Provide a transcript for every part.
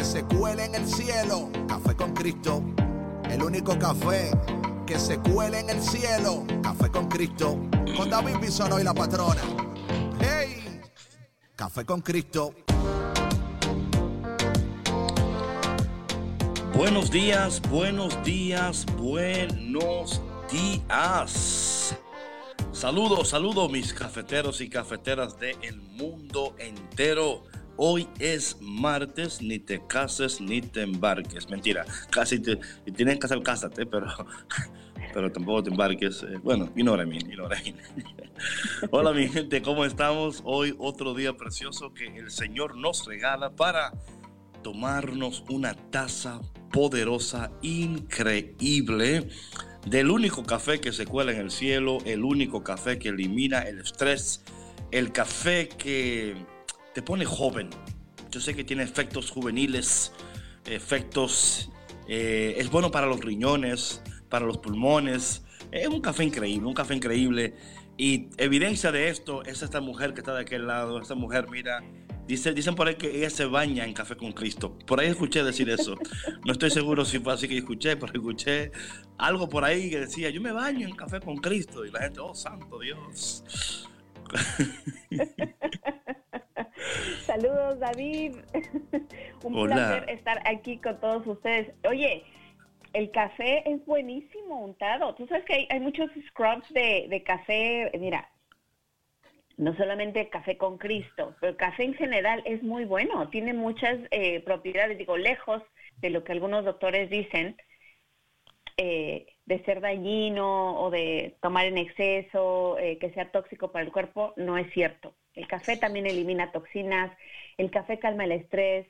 que se cuele en el cielo. Café con Cristo. El único café que se cuele en el cielo. Café con Cristo. Con David Bisono y la patrona. ¡Hey! Café con Cristo. Buenos días, buenos días, buenos días. Saludos, saludos mis cafeteros y cafeteras del mundo entero. Hoy es martes, ni te cases ni te embarques. Mentira, casi te, tienes que hacer cásate, pero, pero tampoco te embarques. Eh, bueno, what I mean. Hola mi gente, ¿cómo estamos? Hoy otro día precioso que el Señor nos regala para tomarnos una taza poderosa, increíble, del único café que se cuela en el cielo, el único café que elimina el estrés, el café que te pone joven. Yo sé que tiene efectos juveniles, efectos... Eh, es bueno para los riñones, para los pulmones. Es un café increíble, un café increíble. Y evidencia de esto es esta mujer que está de aquel lado. Esta mujer, mira, dice, dicen por ahí que ella se baña en café con Cristo. Por ahí escuché decir eso. No estoy seguro si fue así que escuché, pero escuché algo por ahí que decía, yo me baño en café con Cristo. Y la gente, oh, santo Dios. Saludos, David. Un placer estar aquí con todos ustedes. Oye, el café es buenísimo untado. Tú sabes que hay, muchos scrubs de, café. Mira, no solamente café con Cristo, pero el café en general es muy bueno. Tiene muchas eh, propiedades, digo, lejos de lo que algunos doctores dicen. Eh, de ser dañino o de tomar en exceso, eh, que sea tóxico para el cuerpo, no es cierto. El café también elimina toxinas, el café calma el estrés,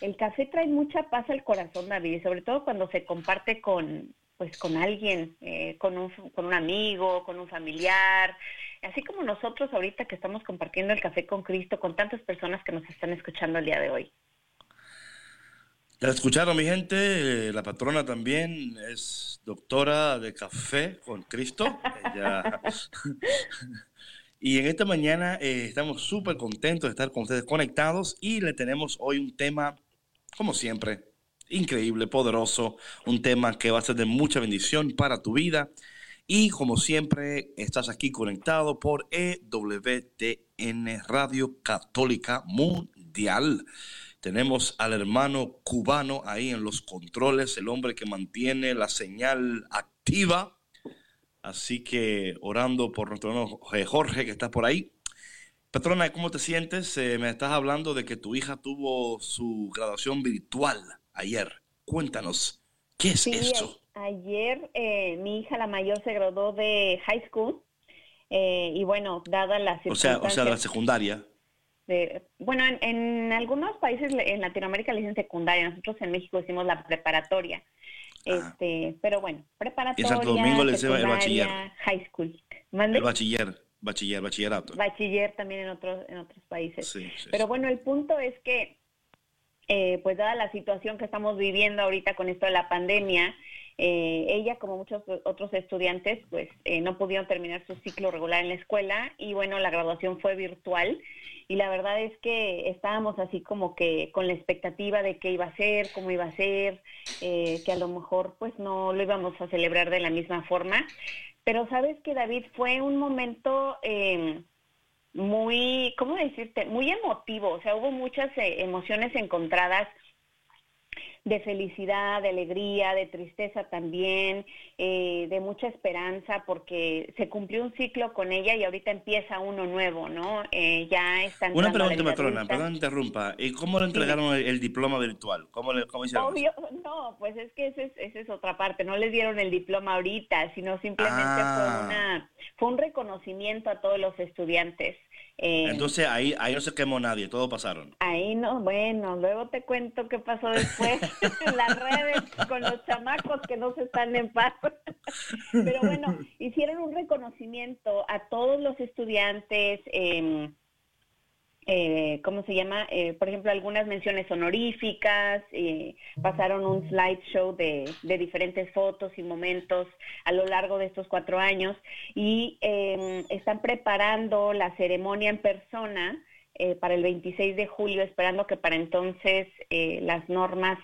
el café trae mucha paz al corazón, David, y sobre todo cuando se comparte con, pues, con alguien, eh, con, un, con un amigo, con un familiar, así como nosotros ahorita que estamos compartiendo el café con Cristo con tantas personas que nos están escuchando el día de hoy. La escucharon mi gente, la patrona también es doctora de café con Cristo. y en esta mañana eh, estamos súper contentos de estar con ustedes conectados y le tenemos hoy un tema, como siempre, increíble, poderoso, un tema que va a ser de mucha bendición para tu vida. Y como siempre, estás aquí conectado por EWTN Radio Católica Mundial. Tenemos al hermano cubano ahí en los controles, el hombre que mantiene la señal activa. Así que orando por nuestro hermano Jorge que está por ahí. Patrona, ¿cómo te sientes? Eh, me estás hablando de que tu hija tuvo su graduación virtual ayer. Cuéntanos, ¿qué es esto? Ayer eh, mi hija, la mayor, se graduó de high school. Eh, y bueno, dada la O sea, o sea, de la secundaria bueno, en, algunos países en Latinoamérica le dicen secundaria, nosotros en México decimos la preparatoria. Este, pero bueno, preparatoria. Y Santo Domingo le el bachiller. High school. El bachiller, bachiller, bachillerato. Bachiller también en otros, en otros países. pero bueno, el punto es que, eh, pues dada la situación que estamos viviendo ahorita con esto de la pandemia, eh, ella, como muchos otros estudiantes, pues eh, no pudieron terminar su ciclo regular en la escuela y bueno, la graduación fue virtual. Y la verdad es que estábamos así como que con la expectativa de qué iba a ser, cómo iba a ser, eh, que a lo mejor pues no lo íbamos a celebrar de la misma forma, pero sabes que David fue un momento em, muy, ¿cómo decirte? Muy emotivo, o sea, hubo muchas emociones encontradas de felicidad, de alegría, de tristeza también, eh, de mucha esperanza, porque se cumplió un ciclo con ella y ahorita empieza uno nuevo, ¿no? Eh, ya están. Una pregunta, matrona, perdón interrumpa. ¿Y cómo le entregaron el, diploma virtual? ¿Cómo, le, cómo hicieron? Obvio, no, pues es que esa es, es otra parte. No les dieron el diploma ahorita, sino simplemente fue, ah. una, fue un reconocimiento a todos los estudiantes. Eh, Entonces ahí, ahí no se quemó nadie, todos pasaron. Ahí no, bueno, luego te cuento qué pasó después en las redes. con los chamacos que no se están en paz. Pero bueno, hicieron un reconocimiento a todos los estudiantes. Eh, eh, ¿cómo se llama? Eh, por ejemplo, algunas menciones honoríficas, eh, pasaron un slideshow de, de diferentes fotos y momentos a lo largo de estos cuatro años y em, están preparando la ceremonia en persona eh, para el 26 de julio, esperando que para entonces las normas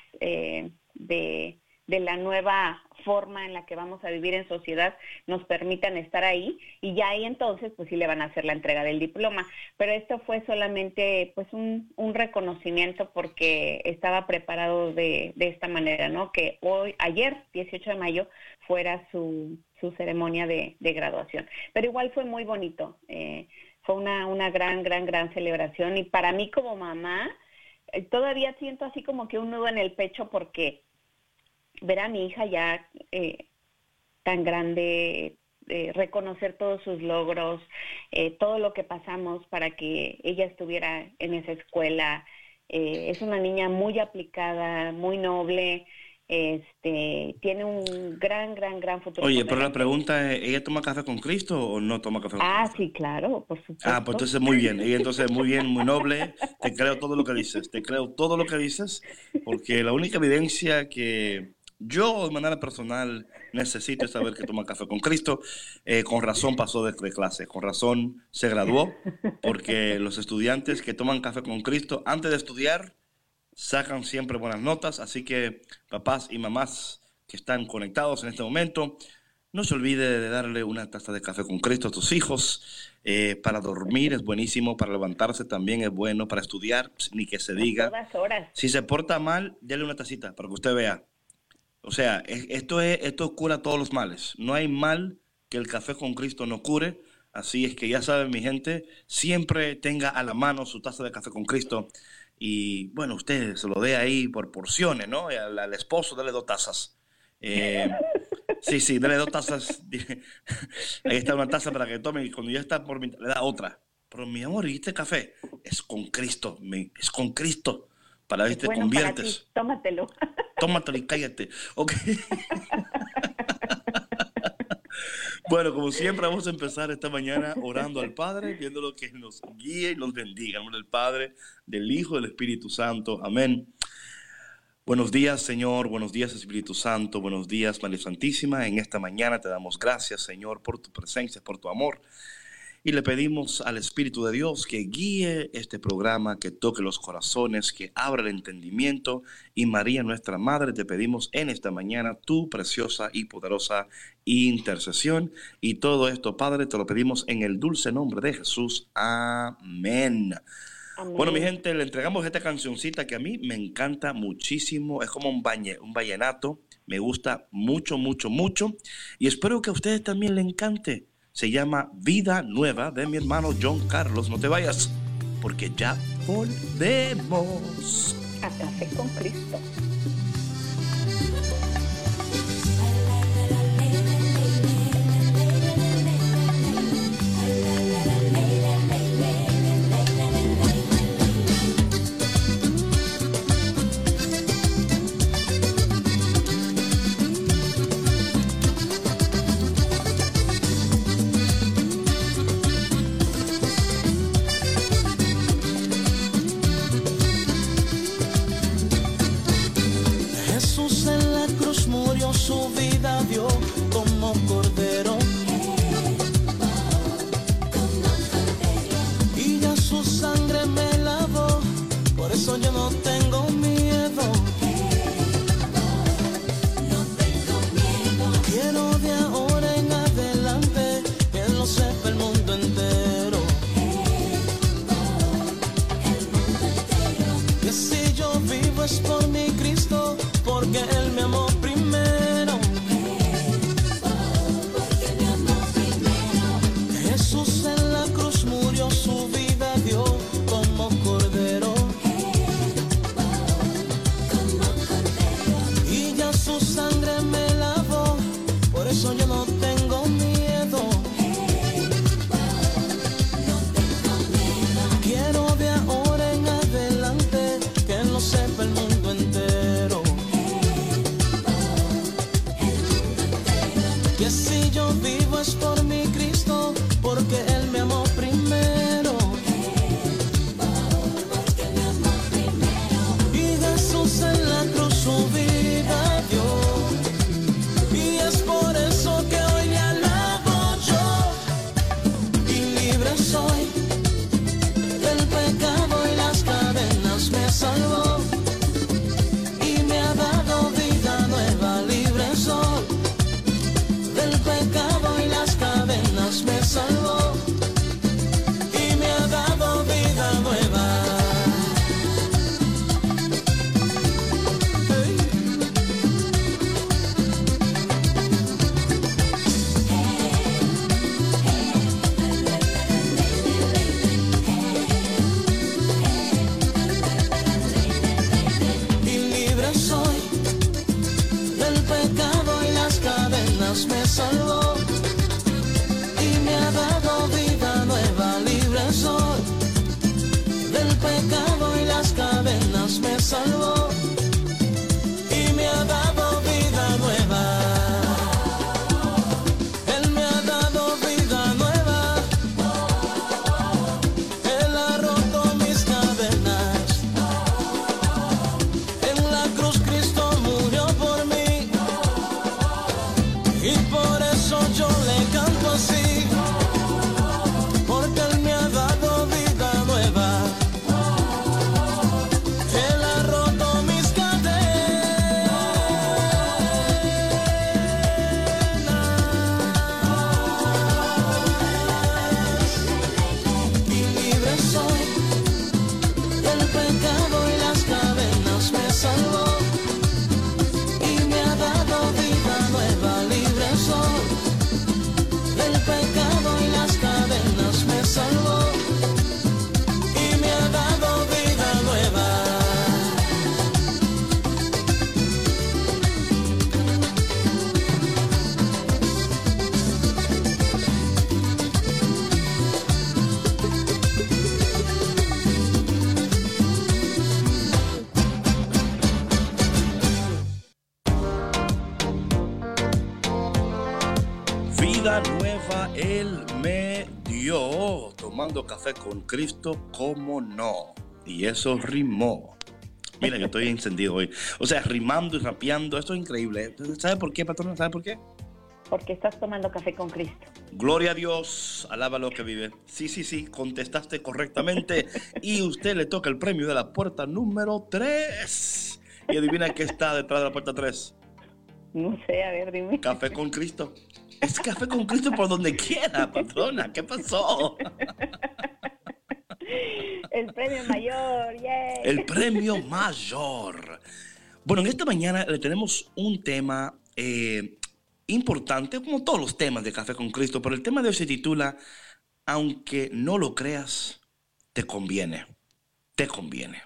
de de la nueva forma en la que vamos a vivir en sociedad nos permitan estar ahí y ya ahí entonces pues sí le van a hacer la entrega del diploma. Pero esto fue solamente pues un, un reconocimiento porque estaba preparado de, de, esta manera, ¿no? Que hoy, ayer, 18 de mayo, fuera su, su ceremonia de, de graduación. Pero igual fue muy bonito. Eh, fue una, una gran, gran, gran celebración y para mí como mamá eh, todavía siento así como que un nudo en el pecho porque ver a mi hija ya eh, tan grande, eh, reconocer todos sus logros, eh, todo lo que pasamos para que ella estuviera en esa escuela. es una niña muy aplicada, muy noble, este, tiene un gran, gran, gran futuro. Oye, pero la pregunta es, ¿ella toma café con Cristo o no toma café con ah, Cristo? Ah, sí, claro, por supuesto. Ah, pues entonces muy bien, ella entonces muy bien, muy noble, te creo todo lo que dices, te creo todo lo que dices, porque la única evidencia que yo, de manera personal, necesito saber que toma café con Cristo. Eh, con razón pasó de, clase, con razón se graduó, porque los estudiantes que toman café con Cristo antes de estudiar sacan siempre buenas notas. Así que, papás y mamás que están conectados en este momento, no se olvide de darle una taza de café con Cristo a tus hijos. Eh, para dormir es buenísimo, para levantarse también es bueno, para estudiar, ni que se diga. Si se porta mal, déle una tacita para que usted vea o sea, esto, es, esto cura todos los males. No hay mal que el café con Cristo no cure. Así es que ya saben, mi gente, siempre tenga a la mano su taza de café con Cristo. Y bueno, usted se lo dé ahí por porciones, ¿no? Al, esposo, dale dos tazas. Eh, sí, sí, dale dos tazas. ahí está una taza para que tome y cuando ya está por le da otra. Pero mi amor, ¿y este café? Es con Cristo, es con Cristo. Para ver si te conviertes. Tómatelo. Tómatelo y cállate. Ok. Bueno, como siempre, vamos a empezar esta mañana orando al Padre, viendo lo que nos guíe y nos bendiga. En nombre del Padre, del Hijo, del Espíritu Santo. Amén. Buenos días, Señor. Buenos días, Espíritu Santo. Buenos días, María Santísima. En esta mañana te damos gracias, Señor, por tu presencia, por tu amor. Y le pedimos al Espíritu de Dios que guíe este programa, que toque los corazones, que abra el entendimiento. Y María, nuestra Madre, te pedimos en esta mañana tu preciosa y poderosa intercesión. Y todo esto, Padre, te lo pedimos en el dulce nombre de Jesús. Amén. Bueno, mi gente, le entregamos esta cancioncita que a mí me encanta muchísimo. Es como un, bañe, un vallenato. Me gusta mucho, mucho, mucho. Y espero que a ustedes también le encante se llama Vida Nueva de mi hermano John Carlos. No te vayas, porque ya volvemos. A café con Cristo. Café con Cristo, ¿cómo no? Y eso rimó. Mira, yo estoy encendido hoy. O sea, rimando y rapeando, esto es increíble. ¿Sabe por qué, patrona? ¿Sabe por qué? Porque estás tomando café con Cristo. Gloria a Dios, alaba lo que vive. Sí, sí, sí, contestaste correctamente. y usted le toca el premio de la puerta número 3. Y adivina qué está detrás de la puerta 3. No sé, a ver, dime. Café con Cristo. Es café con Cristo por donde quiera, patrona. ¿Qué pasó? El premio mayor, yay. El premio mayor. Bueno, en esta mañana le tenemos un tema eh, importante, como todos los temas de Café con Cristo, pero el tema de hoy se titula Aunque no lo creas, te conviene. Te conviene.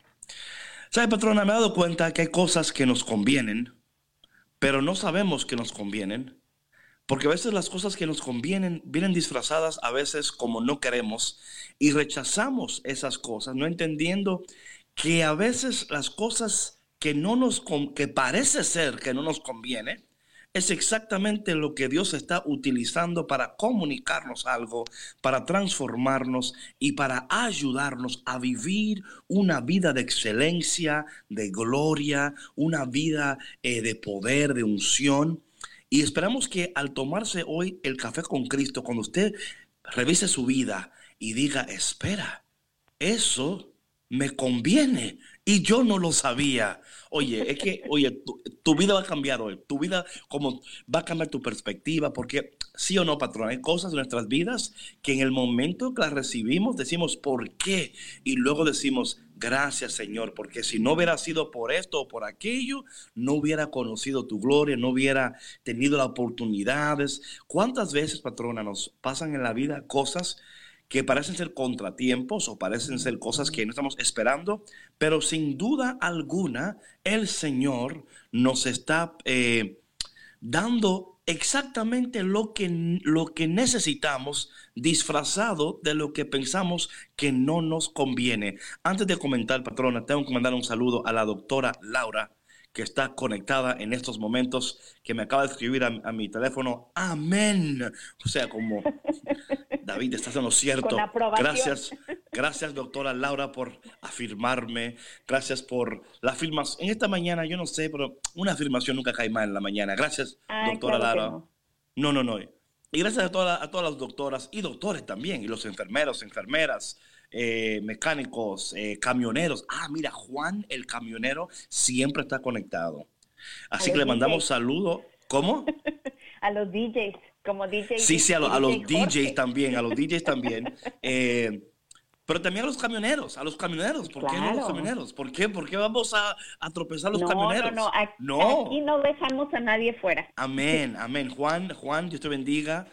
¿Sabe, patrona? Me he dado cuenta que hay cosas que nos convienen, pero no sabemos que nos convienen porque a veces las cosas que nos convienen vienen disfrazadas a veces como no queremos y rechazamos esas cosas, no entendiendo que a veces las cosas que no nos que parece ser que no nos conviene es exactamente lo que Dios está utilizando para comunicarnos algo, para transformarnos y para ayudarnos a vivir una vida de excelencia, de gloria, una vida eh, de poder, de unción. Y esperamos que al tomarse hoy el café con Cristo, cuando usted revise su vida y diga, espera, eso me conviene y yo no lo sabía. Oye, es que, oye, tu, vida va a cambiar hoy. Tu vida, como va a cambiar tu perspectiva, porque sí o no, patrón, hay cosas en nuestras vidas que en el momento que las recibimos decimos, ¿por qué? Y luego decimos, Gracias Señor, porque si no hubiera sido por esto o por aquello, no hubiera conocido tu gloria, no hubiera tenido las oportunidades. ¿Cuántas veces, patrona, nos pasan en la vida cosas que parecen ser contratiempos o parecen ser cosas que no estamos esperando, pero sin duda alguna el Señor nos está eh, dando exactamente lo que, lo que necesitamos disfrazado de lo que pensamos que no nos conviene. Antes de comentar, patrona, tengo que mandar un saludo a la doctora Laura, que está conectada en estos momentos, que me acaba de escribir a, mi teléfono, amén. O sea, como David, estás en lo cierto. Gracias, gracias doctora Laura por afirmarme, gracias por la afirmación. En esta mañana, yo no sé, pero una afirmación nunca cae mal en la mañana. Gracias, doctora Laura. No. no, no, Y gracias a, todas a todas las doctoras y doctores también, y los enfermeros, enfermeras, eh, mecánicos, eh, camioneros. Ah, mira, Juan el camionero siempre está conectado. Así que le mandamos saludos. ¿Cómo? a los DJs, como DJs. Sí, sí, a, los DJs también, a los DJs también. Eh, pero también a los camioneros, a los camioneros. ¿Por qué no a los camioneros? ¿Por qué? ¿Por qué vamos a, a tropezar los camioneros? No, no, aquí, no. Aquí no dejamos a nadie fuera. Amén, amén. Juan, Juan, Dios te bendiga.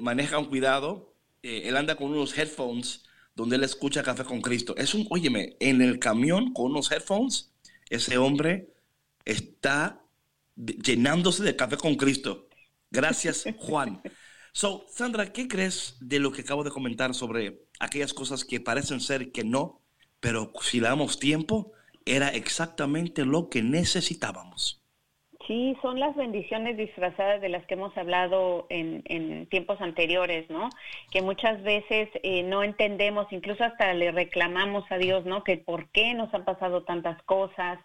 maneja un cuidado. él anda con unos headphones donde él escucha Café con Cristo. Es un, óyeme, en el camión con unos headphones, ese hombre está llenándose de Café con Cristo. Gracias, Juan. So, Sandra, ¿qué crees de lo que acabo de comentar sobre aquellas cosas que parecen ser que no, pero si le damos tiempo, era exactamente lo que necesitábamos? Sí, son las bendiciones disfrazadas de las que hemos hablado en, tiempos anteriores, ¿no? Que muchas veces eh, no entendemos, incluso hasta le reclamamos a Dios, ¿no? Que por qué nos han pasado tantas cosas,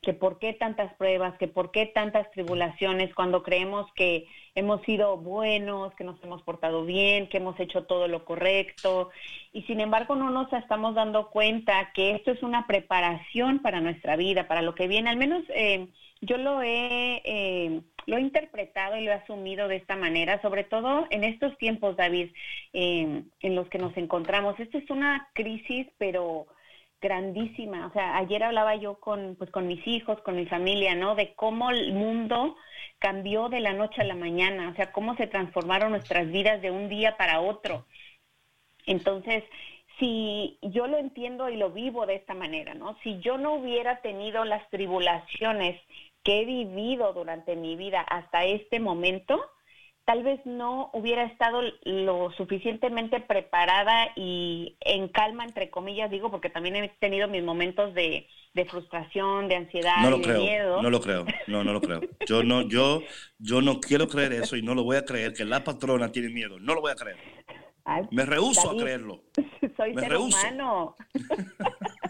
que por qué tantas pruebas, que por qué tantas tribulaciones, cuando creemos que hemos sido buenos, que nos hemos portado bien, que hemos hecho todo lo correcto, y sin embargo no nos estamos dando cuenta que esto es una preparación para nuestra vida, para lo que viene, al menos... Eh, yo lo he, eh, lo he interpretado y lo he asumido de esta manera, sobre todo en estos tiempos, David, eh, en los que nos encontramos. Esta es una crisis, pero grandísima. O sea, ayer hablaba yo con, pues, con mis hijos, con mi familia, ¿no? De cómo el mundo cambió de la noche a la mañana, o sea, cómo se transformaron nuestras vidas de un día para otro. Entonces, si yo lo entiendo y lo vivo de esta manera, ¿no? Si yo no hubiera tenido las tribulaciones que he vivido durante mi vida hasta este momento, tal vez no hubiera estado lo suficientemente preparada y en calma, entre comillas, digo, porque también he tenido mis momentos de, frustración, de ansiedad, no lo de creo, miedo. No lo creo, no, no lo creo. Yo no, yo, yo no quiero creer eso y no lo voy a creer, que la patrona tiene miedo. No lo voy a creer. Me rehuso a creerlo. Soy ser humano.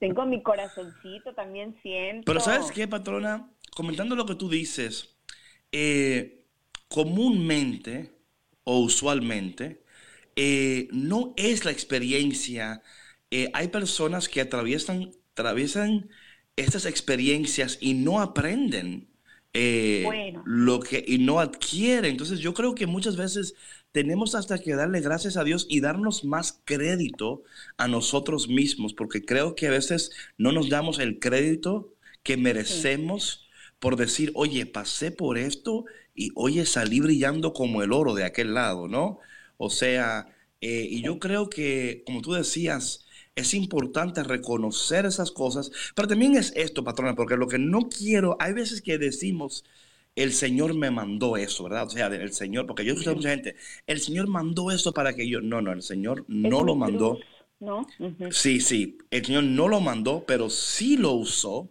Tengo mi corazoncito, también siento. Pero ¿sabes qué, patrona? Comentando lo que tú dices, eh, comúnmente o usualmente, eh, no es la experiencia. Eh, hay personas que atraviesan, atraviesan estas experiencias y no aprenden lo que y no adquieren. Entonces yo creo que muchas veces tenemos hasta que darle gracias a Dios y darnos más crédito a nosotros mismos, porque creo que a veces no nos damos el crédito que merecemos por decir, oye, pasé por esto y oye, salí brillando como el oro de aquel lado, ¿no? O sea, eh, y yo creo que, como tú decías, es importante reconocer esas cosas, pero también es esto, patrona, porque lo que no quiero, hay veces que decimos, el Señor me mandó eso, ¿verdad? O sea, el Señor, porque yo escucho a mucha gente, el Señor mandó eso para que yo, no, no, el Señor no lo mandó. ¿No? Sí, sí, el Señor no lo mandó, pero sí lo usó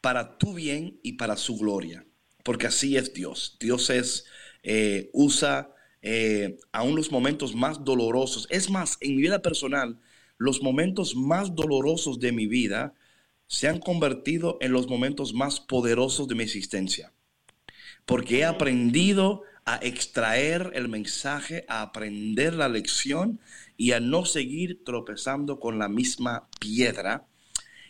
para tu bien y para su gloria, porque así es Dios. Dios es, eh, usa eh, aún los momentos más dolorosos. Es más, en mi vida personal, los momentos más dolorosos de mi vida se han convertido en los momentos más poderosos de mi existencia porque he aprendido a extraer el mensaje, a aprender la lección y a no seguir tropezando con la misma piedra.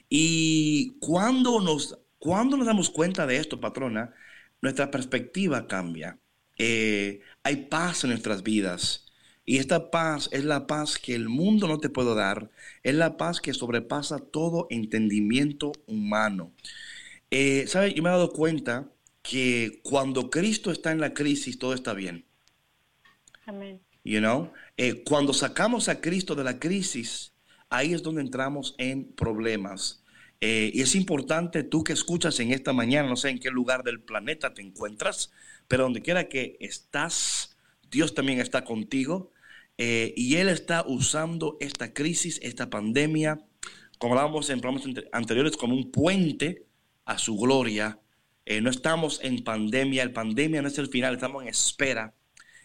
Y cuando nos, cuando nos damos cuenta de esto, patrona, nuestra perspectiva cambia. Eh, hay paz en nuestras vidas. Y esta paz es la paz que el mundo no te puede dar. Es la paz que sobrepasa todo entendimiento humano. Eh, ¿Sabe? Yo me he dado cuenta que cuando Cristo está en la crisis, todo está bien. Amén. You know? Eh, cuando sacamos a Cristo de la crisis, ahí es donde entramos en problemas. Eh, y es importante, tú que escuchas en esta mañana, no sé en qué lugar del planeta te encuentras, pero donde quiera que estás, Dios también está contigo. Eh, y Él está usando esta crisis, esta pandemia, como hablábamos en programas anteriores, como un puente a su gloria. Eh, no estamos en pandemia, el pandemia no es el final, estamos en espera.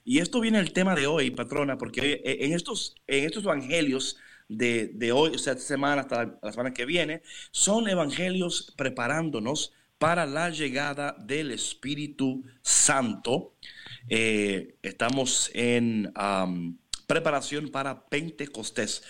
Y esto viene el tema de hoy, patrona, porque eh, en estos, en estos evangelios de, de hoy, o sea, esta semana hasta la, semana que viene, son evangelios preparándonos para la llegada del Espíritu Santo. Eh, estamos en preparación para Pentecostés.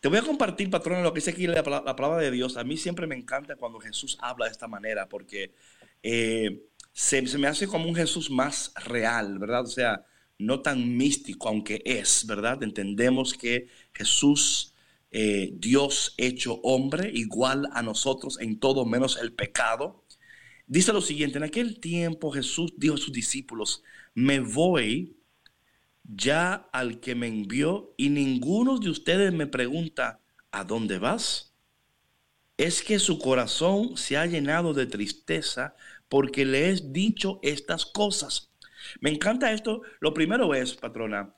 Te voy a compartir, patrón, lo que dice aquí la, la, palabra de Dios. A mí siempre me encanta cuando Jesús habla de esta manera, porque eh, se, me hace como un Jesús más real, ¿verdad? O sea, no tan místico, aunque es, ¿verdad? Entendemos que Jesús, eh, Dios hecho hombre, igual a nosotros en todo menos el pecado. Dice lo siguiente, en aquel tiempo Jesús dijo a sus discípulos, me voy ya al que me envió y ninguno de ustedes me pregunta, ¿a dónde vas? Es que su corazón se ha llenado de tristeza porque le he dicho estas cosas. Me encanta esto. Lo primero es, patrona,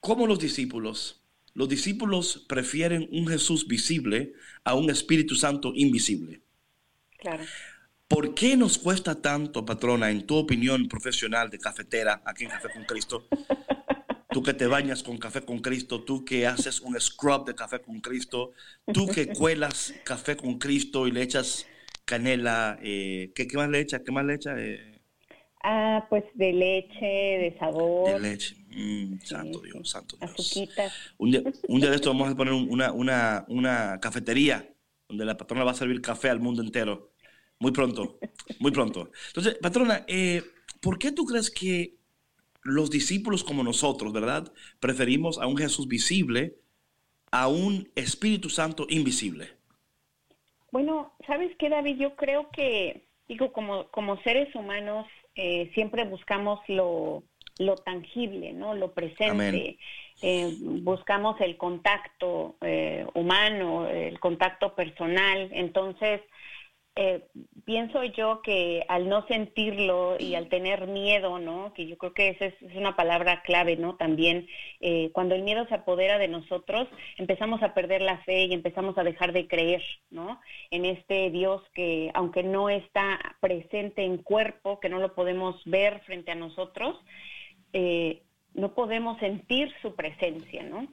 como los discípulos, los discípulos prefieren un Jesús visible a un Espíritu Santo invisible. Claro. ¿Por qué nos cuesta tanto, patrona, en tu opinión profesional de cafetera aquí en Café con Cristo? Tú que te bañas con café con Cristo, tú que haces un scrub de café con Cristo, tú que cuelas café con Cristo y le echas canela, eh, ¿qué, más le echas? ¿Qué más le echas? Eh, ah, pues de leche, de sabor. De leche. Mm, santo Dios, santo Dios. Un día, un día de esto vamos a poner una, una, una cafetería donde la patrona va a servir café al mundo entero. Muy pronto, muy pronto. Entonces, patrona, eh, ¿por qué tú crees que los discípulos como nosotros, verdad, preferimos a un Jesús visible a un Espíritu Santo invisible? Bueno, ¿sabes qué, David? Yo creo que, digo, como, como seres humanos, eh, siempre buscamos lo, lo tangible, ¿no? Lo presente. Eh, buscamos el contacto humano, el contacto personal. Entonces, eh, pienso yo que al no sentirlo y al tener miedo, ¿no? Que yo creo que esa es, una palabra clave, ¿no? También eh, cuando el miedo se apodera de nosotros, empezamos a perder la fe y empezamos a dejar de creer, ¿no? En este Dios que, aunque no está presente en cuerpo, que no lo podemos ver frente a nosotros, eh, no podemos sentir su presencia, ¿no?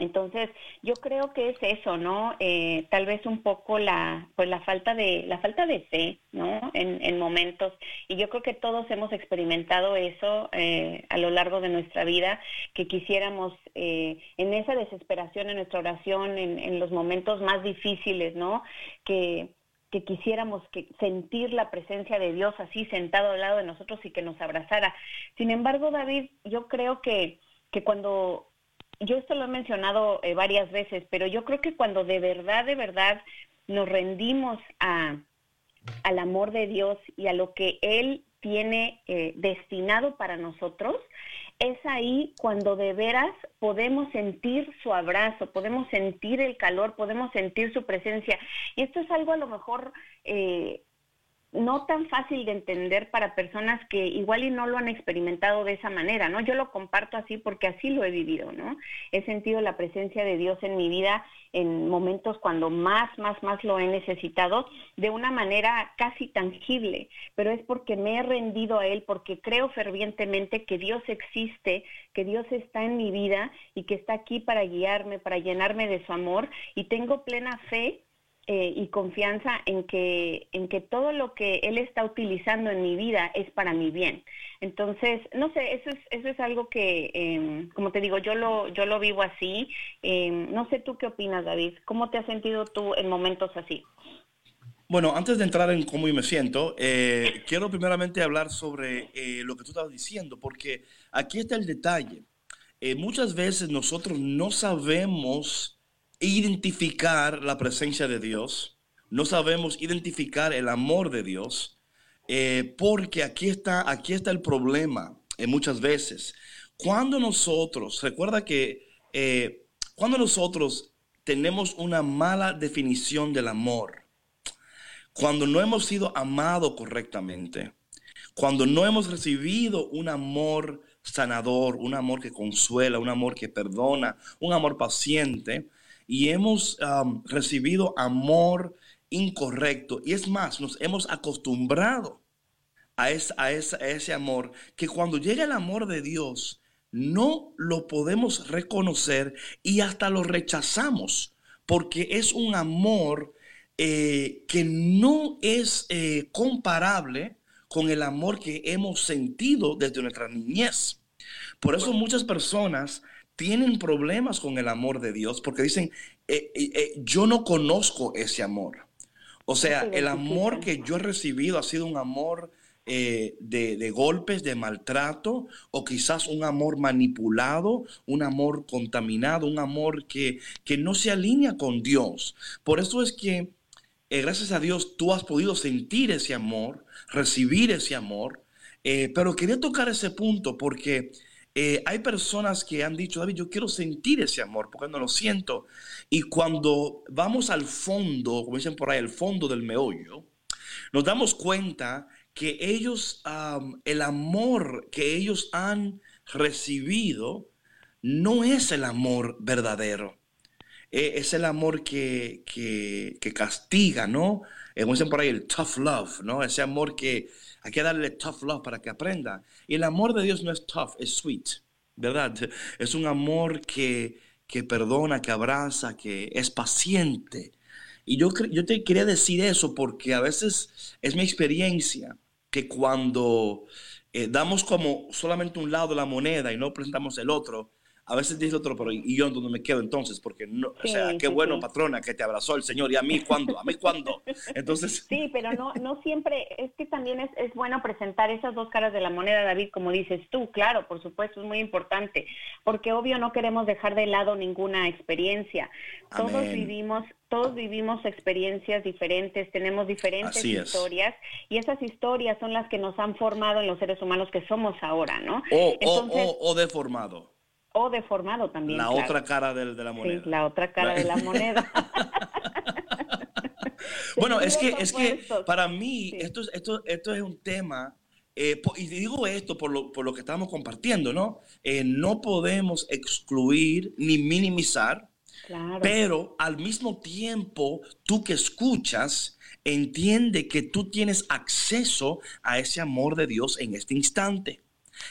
Entonces, yo creo que es eso, ¿no? Eh, tal vez un poco la, pues la falta de, la falta de fe, ¿no? En, en momentos. Y yo creo que todos hemos experimentado eso eh, a lo largo de nuestra vida, que quisiéramos eh, en esa desesperación en nuestra oración, en, los momentos más difíciles, ¿no? Que, que quisiéramos que sentir la presencia de Dios así sentado al lado de nosotros y que nos abrazara. Sin embargo, David, yo creo que, que cuando yo esto lo he mencionado eh, varias veces, pero yo creo que cuando de verdad, de verdad nos rendimos a, al amor de Dios y a lo que Él tiene eh, destinado para nosotros, es ahí cuando de veras podemos sentir su abrazo, podemos sentir el calor, podemos sentir su presencia. Y esto es algo a lo mejor eh, no tan fácil de entender para personas que igual y no lo han experimentado de esa manera, ¿no? Yo lo comparto así porque así lo he vivido, ¿no? He sentido la presencia de Dios en mi vida en momentos cuando más, más, más lo he necesitado de una manera casi tangible, pero es porque me he rendido a Él, porque creo fervientemente que Dios existe, que Dios está en mi vida y que está aquí para guiarme, para llenarme de su amor y tengo plena fe eh, y confianza en que, en que todo lo que Él está utilizando en mi vida es para mi bien. Entonces, no sé, eso es, eso es algo que, em, como te digo, yo lo, yo lo vivo así. Em, no sé tú qué opinas, David. ¿Cómo te has sentido tú en momentos así? Bueno, antes de entrar en cómo yo me siento, eh, quiero primeramente hablar sobre eh, lo que tú estabas diciendo, porque aquí está el detalle. muchas veces nosotros no sabemos identificar la presencia de Dios, no sabemos identificar el amor de Dios, eh, porque aquí está, aquí está el problema eh, muchas veces. Cuando nosotros, recuerda que eh, cuando nosotros tenemos una mala definición del amor, cuando no hemos sido amados correctamente, cuando no hemos recibido un amor sanador, un amor que consuela, un amor que perdona, un amor paciente, y hemos recibido amor incorrecto. Y es más, nos hemos acostumbrado a, a, ese amor, que cuando llega el amor de Dios, no lo podemos reconocer y hasta lo rechazamos, porque es un amor eh, que no es eh, comparable con el amor que hemos sentido desde nuestra niñez. Por eso muchas personas tienen problemas con el amor de Dios, porque dicen, eh, yo no conozco ese amor. O sea, el amor que yo he recibido ha sido un amor eh, de, golpes, de maltrato, o quizás un amor manipulado, un amor contaminado, un amor que, que no se alinea con Dios. Por eso es que, eh, gracias a Dios, tú has podido sentir ese amor, recibir ese amor, eh, pero quería tocar ese punto porque... hay personas que han dicho, David, yo quiero sentir ese amor porque no lo siento. Y cuando vamos al fondo, como dicen por ahí, el fondo del meollo, nos damos cuenta que ellos, el amor que ellos han recibido, no es el amor verdadero. E, es el amor que, que, castiga, ¿no? Eh, como dicen por ahí, el tough love, ¿no? Ese amor que hay que darle tough love para que aprenda. Y el amor de Dios no es tough, es sweet, ¿verdad? Es un amor que, que perdona, que abraza, que es paciente. Y yo, yo te quería decir eso porque a veces es mi experiencia que cuando eh, damos como solamente un lado de la moneda y no presentamos el otro, a veces dice otro, pero ¿y yo dónde me quedo entonces? Porque no, o sea, qué bueno, patrona, que te abrazó el Señor. ¿Y a mí cuándo? ¿A mí cuándo? Entonces... Sí, pero no, no siempre, es que también es, es bueno presentar esas dos caras de la moneda, David, como dices tú, claro, por supuesto, es muy importante, porque obvio no queremos dejar de lado ninguna experiencia. Todos vivimos todos vivimos experiencias diferentes, tenemos diferentes historias y esas historias son las que nos han formado en los seres humanos que somos ahora, ¿no? O, o, o deformado. O deformado también. La otra cara de, la moneda. Sí, la otra cara de la moneda. bueno, es que, es que para mí esto, esto, esto es un tema, eh, y digo esto por lo, por lo que estamos compartiendo, ¿no? Eh, no podemos excluir ni minimizar, pero al mismo tiempo, tú que escuchas, entiende que tú tienes acceso a ese amor de Dios en este instante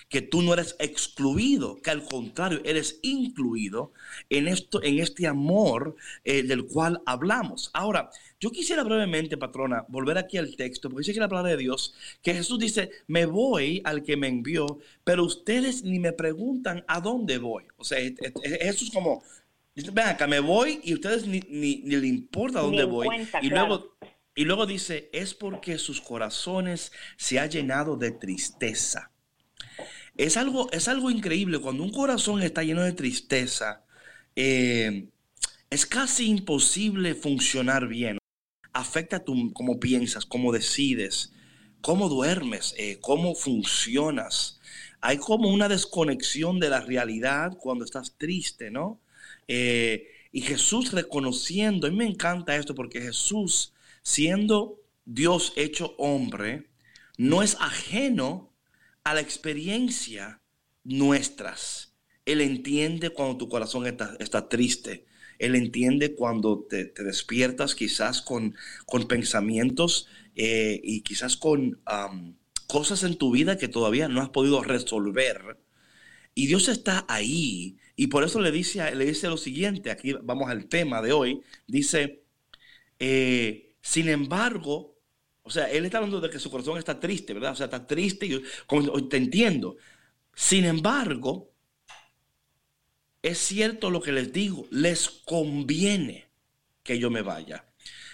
que tú no eres excluido, que al contrario, eres incluido en, esto, en este amor eh, del cual hablamos. Ahora, yo quisiera brevemente, patrona, volver aquí al texto, porque dice que la palabra de Dios, que Jesús dice, me voy al que me envió, pero ustedes ni me preguntan a dónde voy. O sea, Jesús como, ven acá, me voy y ustedes ni, ni, le importa a dónde voy. y luego... Y luego dice, es porque sus corazones se ha llenado de tristeza. Es algo, es algo increíble. Cuando un corazón está lleno de tristeza, eh, es casi imposible funcionar bien. Afecta tu, cómo piensas, cómo decides, cómo duermes, eh, cómo funcionas. Hay como una desconexión de la realidad cuando estás triste, ¿no? Eh, y Jesús reconociendo, mí me encanta esto porque Jesús, siendo Dios hecho hombre, no es ajeno a la experiencia nuestras. Él entiende cuando tu corazón está, triste. Él entiende cuando te, despiertas quizás con, pensamientos eh, y quizás con cosas en tu vida que todavía no has podido resolver. Y Dios está ahí. Y por eso le dice, le dice lo siguiente, aquí vamos al tema de hoy. Dice, eh, sin embargo, o sea, él está hablando de que su corazón está triste, ¿verdad? O sea, está triste, y, te entiendo. Sin embargo, es cierto lo que les digo, les conviene que yo me vaya.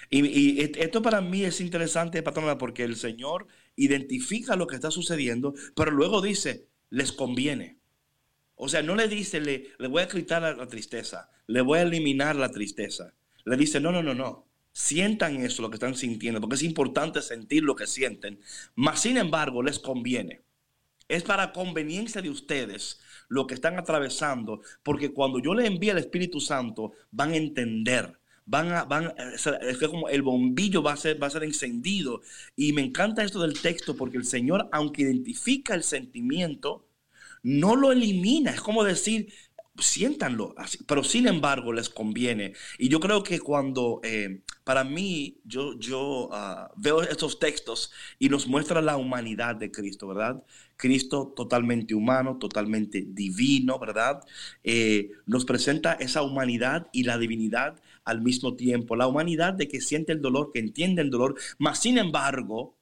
Y, esto para mí es interesante, patrona, porque el Señor identifica lo que está sucediendo, pero luego dice, les conviene. O sea, no le dice, le, le voy a quitar la tristeza, le voy a eliminar la tristeza. Le dice, no, no, no, no sientan eso, lo que están sintiendo, porque es importante sentir lo que sienten. Mas, sin embargo, les conviene. Es para conveniencia de ustedes lo que están atravesando, porque cuando yo les envíe el Espíritu Santo, van a entender. Van a, van es como el bombillo va a ser, va a ser encendido. Y me encanta esto del texto porque el Señor, aunque identifica el sentimiento, no lo elimina. Es como decir, siéntanlo, así, pero sin embargo les conviene. Y yo creo que cuando, eh, para mí, yo, yo ah, veo estos textos y nos muestra la humanidad de Cristo, ¿verdad? Cristo totalmente humano, totalmente divino, ¿verdad? Eh, nos presenta esa humanidad y la divinidad al mismo tiempo. La humanidad de que siente el dolor, que entiende el dolor, mas sin embargo,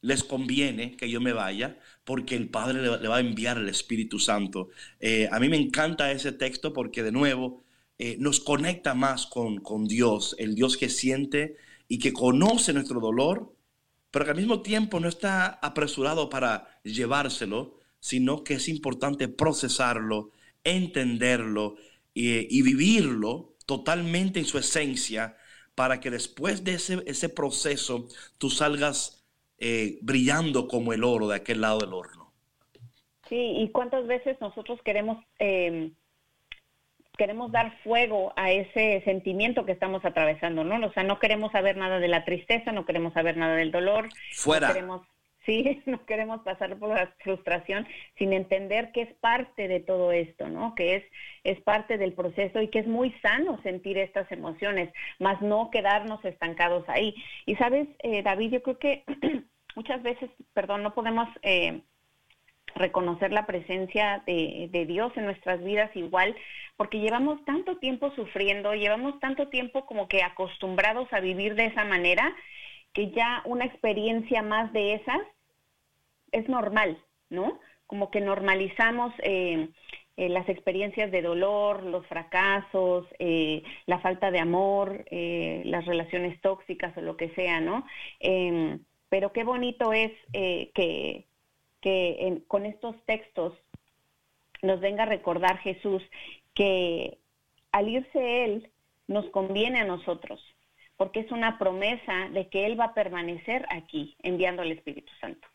les conviene que yo me vaya porque el Padre le, va a enviar el Espíritu Santo. Eh, a mí me encanta ese texto porque de nuevo eh, nos conecta más con, con Dios, el Dios que siente y que conoce nuestro dolor, pero que al mismo tiempo no está apresurado para llevárselo, sino que es importante procesarlo, entenderlo y, vivirlo totalmente en su esencia para que después de ese, ese proceso tú salgas eh, brillando como el oro de aquel lado del horno. Sí, y cuántas veces nosotros queremos em, queremos dar fuego a ese sentimiento que estamos atravesando, ¿no? O sea, no queremos saber nada de la tristeza, no queremos saber nada del dolor. Fuera. No queremos, sí, no queremos pasar por la frustración sin entender que es parte de todo esto, ¿no? Que es, es parte del proceso y que es muy sano sentir estas emociones, más no quedarnos estancados ahí. Y sabes, eh, David, yo creo que muchas veces, perdón, no podemos eh, reconocer la presencia de, de, Dios en nuestras vidas igual, porque llevamos tanto tiempo sufriendo, llevamos tanto tiempo como que acostumbrados a vivir de esa manera, que ya una experiencia más de esas es normal, ¿no? Como que normalizamos eh, eh, las experiencias de dolor, los fracasos, eh, la falta de amor, las relaciones tóxicas o lo que sea, ¿no? Em, pero qué bonito es que, que con estos textos nos venga a recordar Jesús que al irse Él nos conviene a nosotros, porque es una promesa de que Él va a permanecer aquí enviando al Espíritu Santo.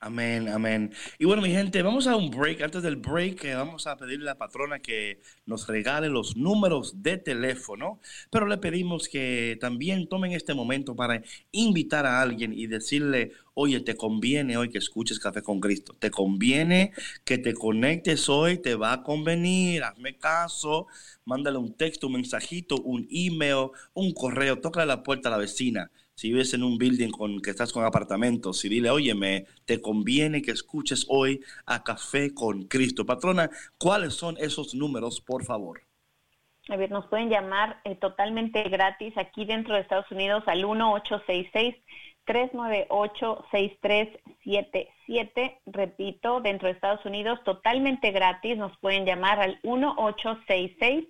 Amén, amén. Y bueno, mi gente, vamos a un break. Antes del break, eh, vamos a pedirle a la patrona que nos regale los números de teléfono, pero le pedimos que también tomen este momento para invitar a alguien y decirle, oye, te conviene hoy que escuches Café con Cristo, te conviene que te conectes hoy, te va a convenir, hazme caso, mándale un texto, un mensajito, un email, un correo, toca la puerta a la vecina si vives en un building con que estás con apartamentos, y dile, óyeme, te conviene que escuches hoy a Café con Cristo. Patrona, ¿cuáles son esos números, por favor? A ver, nos pueden llamar eh, totalmente gratis aquí dentro de Estados Unidos al 1866 398 6377. Repito, dentro de Estados Unidos totalmente gratis nos pueden llamar al 1866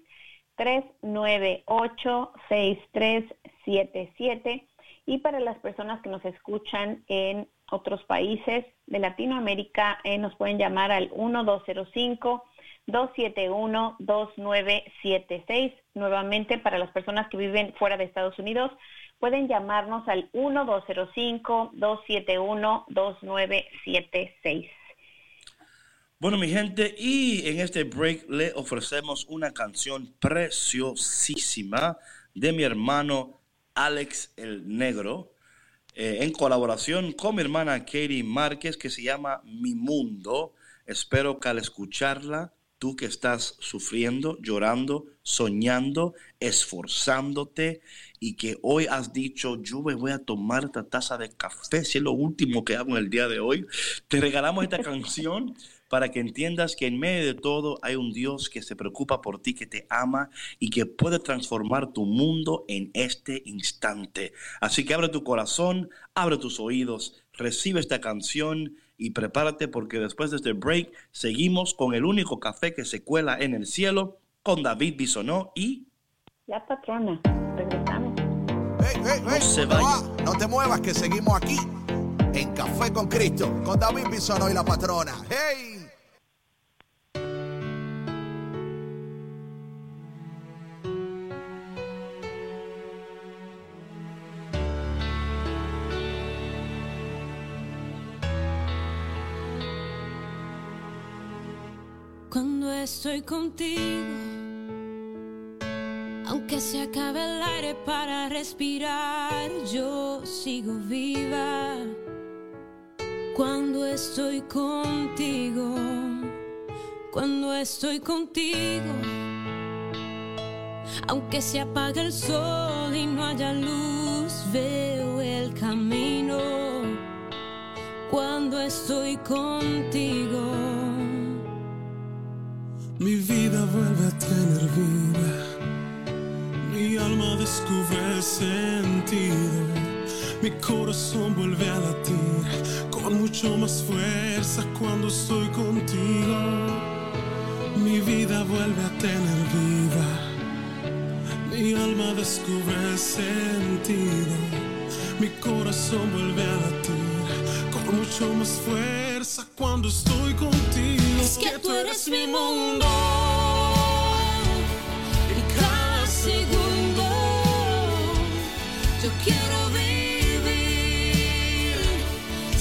398 6377 y para las personas que nos escuchan en otros países de Latinoamérica, eh, nos pueden llamar al 1205-271-2976. Nuevamente, para las personas que viven fuera de Estados Unidos, pueden llamarnos al 1205-271-2976. Bueno, mi gente, y en este break le ofrecemos una canción preciosísima de mi hermano Alex el Negro, eh, en colaboración con mi hermana Katie Márquez, que se llama Mi Mundo. Espero que al escucharla, tú que estás sufriendo, llorando, soñando, esforzándote y que hoy has dicho, yo me voy a tomar esta taza de café, si es lo último que hago en el día de hoy, te regalamos esta canción para que entiendas que en medio de todo hay un Dios que se preocupa por ti, que te ama y que puede transformar tu mundo en este instante. Así que abre tu corazón, abre tus oídos, recibe esta canción y prepárate porque después de este break seguimos con el único café que se cuela en el cielo con David Bisonó y... La patrona, regresamos. no se vaya. No te muevas que seguimos aquí en Café con Cristo con David Bisonó y la patrona. ¡Hey! Estoy contigo. Aunque se acabe el aire para respirar, yo sigo viva. Cuando estoy contigo cuando estoy contigo. Aunque se apague el sol y no haya luz, veo el camino cuando estoy contigo. Vuelve a tener vida, mi alma descubre sentido, mi corazón vuelve a latir con mucho más fuerza cuando estoy contigo. Mi vida vuelve a tener vida, mi alma descubre sentido, mi corazón vuelve a latir mucho más fuerza cuando estoy contigo. Es que tú eres mi mundo.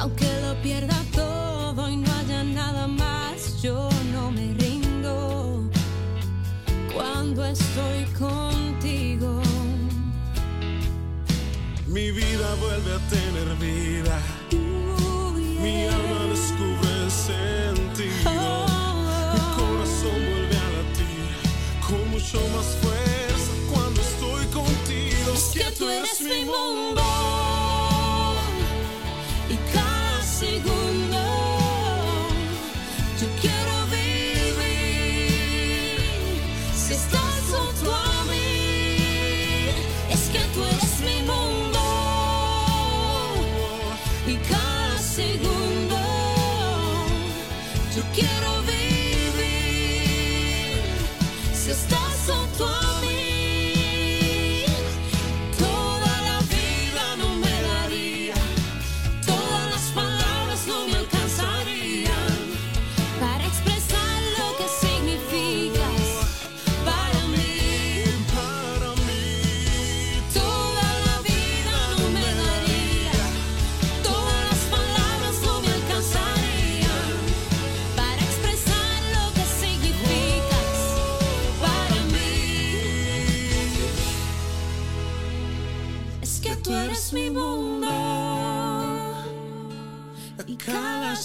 aunque lo pierda todo y no haya nada más, yo no me rindo. Cuando estoy contigo, mi vida vuelve a tener vida.